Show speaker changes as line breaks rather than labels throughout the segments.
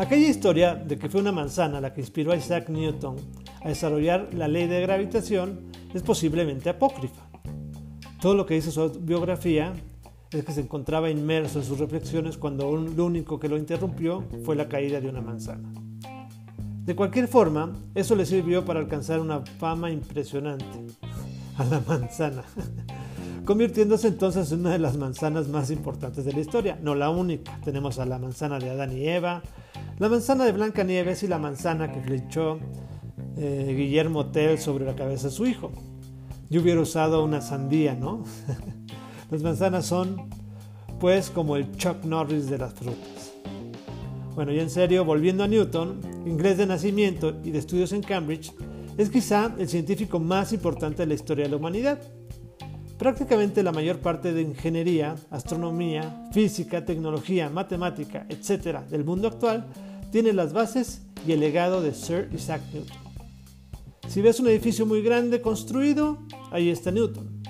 Aquella historia de que fue una manzana la que inspiró a Isaac Newton a desarrollar la ley de gravitación es posiblemente apócrifa. Todo lo que dice su biografía es que se encontraba inmerso en sus reflexiones cuando lo único que lo interrumpió fue la caída de una manzana. De cualquier forma, eso le sirvió para alcanzar una fama impresionante a la manzana, convirtiéndose entonces en una de las manzanas más importantes de la historia, no la única. Tenemos a la manzana de Adán y Eva, la manzana de Blanca Nieves y la manzana que flechó eh, Guillermo Tell sobre la cabeza de su hijo. Yo hubiera usado una sandía, ¿no? Las manzanas son, pues, como el Chuck Norris de las frutas. Bueno, y en serio, volviendo a Newton, inglés de nacimiento y de estudios en Cambridge, es quizá el científico más importante de la historia de la humanidad. Prácticamente la mayor parte de ingeniería, astronomía, física, tecnología, matemática, etc. del mundo actual tiene las bases y el legado de Sir Isaac Newton. Si ves un edificio muy grande construido, ahí está Newton.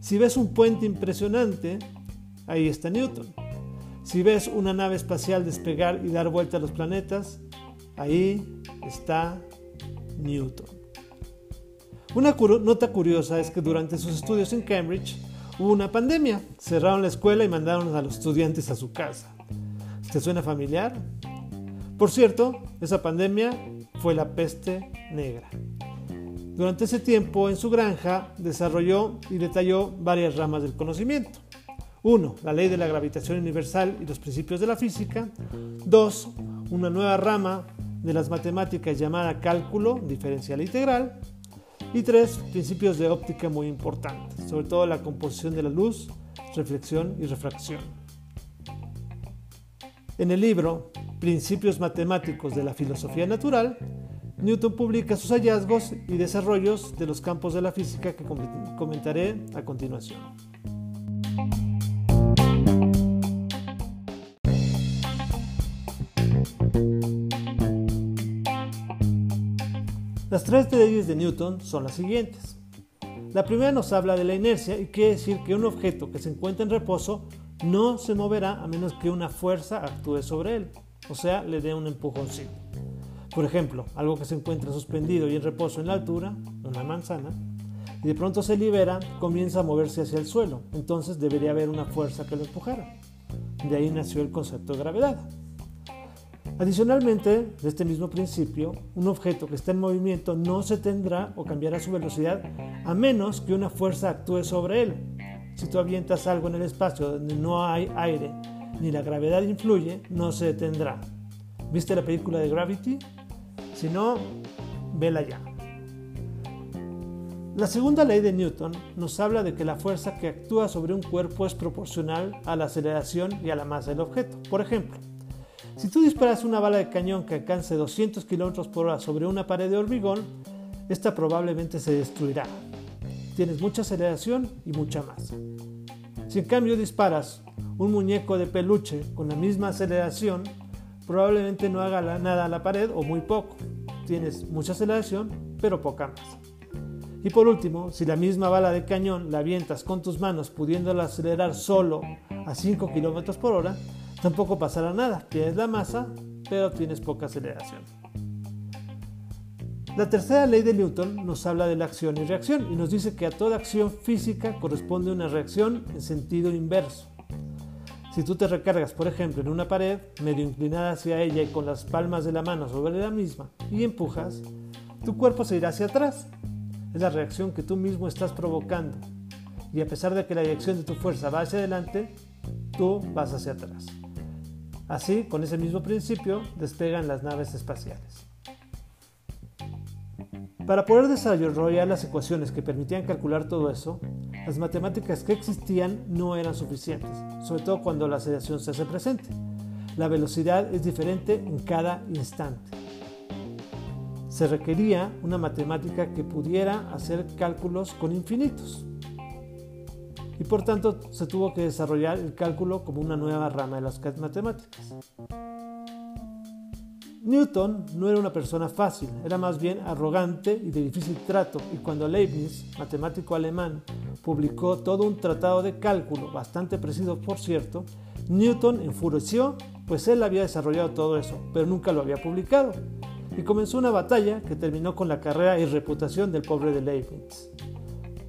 Si ves un puente impresionante, ahí está Newton. Si ves una nave espacial despegar y dar vuelta a los planetas, ahí está Newton. Una nota curiosa es que durante sus estudios en Cambridge hubo una pandemia. Cerraron la escuela y mandaron a los estudiantes a su casa. ¿Te suena familiar? Por cierto, esa pandemia fue la peste negra. Durante ese tiempo, en su granja, desarrolló y detalló varias ramas del conocimiento. 1. La ley de la gravitación universal y los principios de la física. 2. Una nueva rama de las matemáticas llamada cálculo diferencial integral. Y 3. Principios de óptica muy importantes, sobre todo la composición de la luz, reflexión y refracción. En el libro Principios matemáticos de la filosofía natural, Newton publica sus hallazgos y desarrollos de los campos de la física que comentaré a continuación. Las tres leyes de Newton son las siguientes. La primera nos habla de la inercia y quiere decir que un objeto que se encuentra en reposo no se moverá a menos que una fuerza actúe sobre él, o sea, le dé un empujoncito. Por ejemplo, algo que se encuentra suspendido y en reposo en la altura, una manzana, y de pronto se libera, comienza a moverse hacia el suelo. Entonces debería haber una fuerza que lo empujara. De ahí nació el concepto de gravedad. Adicionalmente, de este mismo principio, un objeto que está en movimiento no se tendrá o cambiará su velocidad a menos que una fuerza actúe sobre él. Si tú avientas algo en el espacio donde no hay aire ni la gravedad influye, no se detendrá. ¿Viste la película de Gravity? Si no, vela ya. La segunda ley de Newton nos habla de que la fuerza que actúa sobre un cuerpo es proporcional a la aceleración y a la masa del objeto. Por ejemplo, si tú disparas una bala de cañón que alcance 200 km por hora sobre una pared de hormigón, esta probablemente se destruirá. Tienes mucha aceleración y mucha masa. Si en cambio disparas un muñeco de peluche con la misma aceleración, probablemente no haga nada a la pared o muy poco. Tienes mucha aceleración, pero poca masa. Y por último, si la misma bala de cañón la avientas con tus manos pudiéndola acelerar solo a 5 km por hora, tampoco pasará nada. Tienes la masa, pero tienes poca aceleración. La tercera ley de Newton nos habla de la acción y reacción y nos dice que a toda acción física corresponde una reacción en sentido inverso. Si tú te recargas, por ejemplo, en una pared, medio inclinada hacia ella y con las palmas de la mano sobre la misma, y empujas, tu cuerpo se irá hacia atrás. Es la reacción que tú mismo estás provocando. Y a pesar de que la dirección de tu fuerza va hacia adelante, tú vas hacia atrás. Así, con ese mismo principio, despegan las naves espaciales. Para poder desarrollar las ecuaciones que permitían calcular todo eso, las matemáticas que existían no eran suficientes, sobre todo cuando la aceleración se hace presente. La velocidad es diferente en cada instante. Se requería una matemática que pudiera hacer cálculos con infinitos. Y por tanto se tuvo que desarrollar el cálculo como una nueva rama de las matemáticas. Newton no era una persona fácil, era más bien arrogante y de difícil trato, y cuando Leibniz, matemático alemán, publicó todo un tratado de cálculo, bastante preciso por cierto, Newton enfureció pues él había desarrollado todo eso, pero nunca lo había publicado. Y comenzó una batalla que terminó con la carrera y reputación del pobre de Leibniz.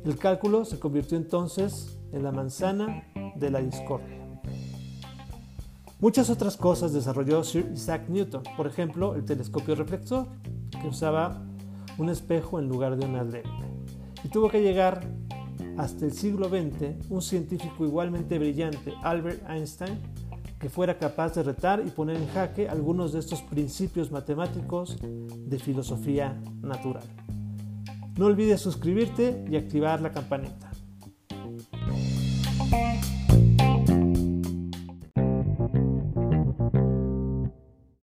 El cálculo se convirtió entonces en la manzana de la discordia. Muchas otras cosas desarrolló Sir Isaac Newton, por ejemplo, el telescopio reflector, que usaba un espejo en lugar de una lente. Y tuvo que llegar hasta el siglo XX un científico igualmente brillante, Albert Einstein, que fuera capaz de retar y poner en jaque algunos de estos principios matemáticos de filosofía natural. No olvides suscribirte y activar la campanita.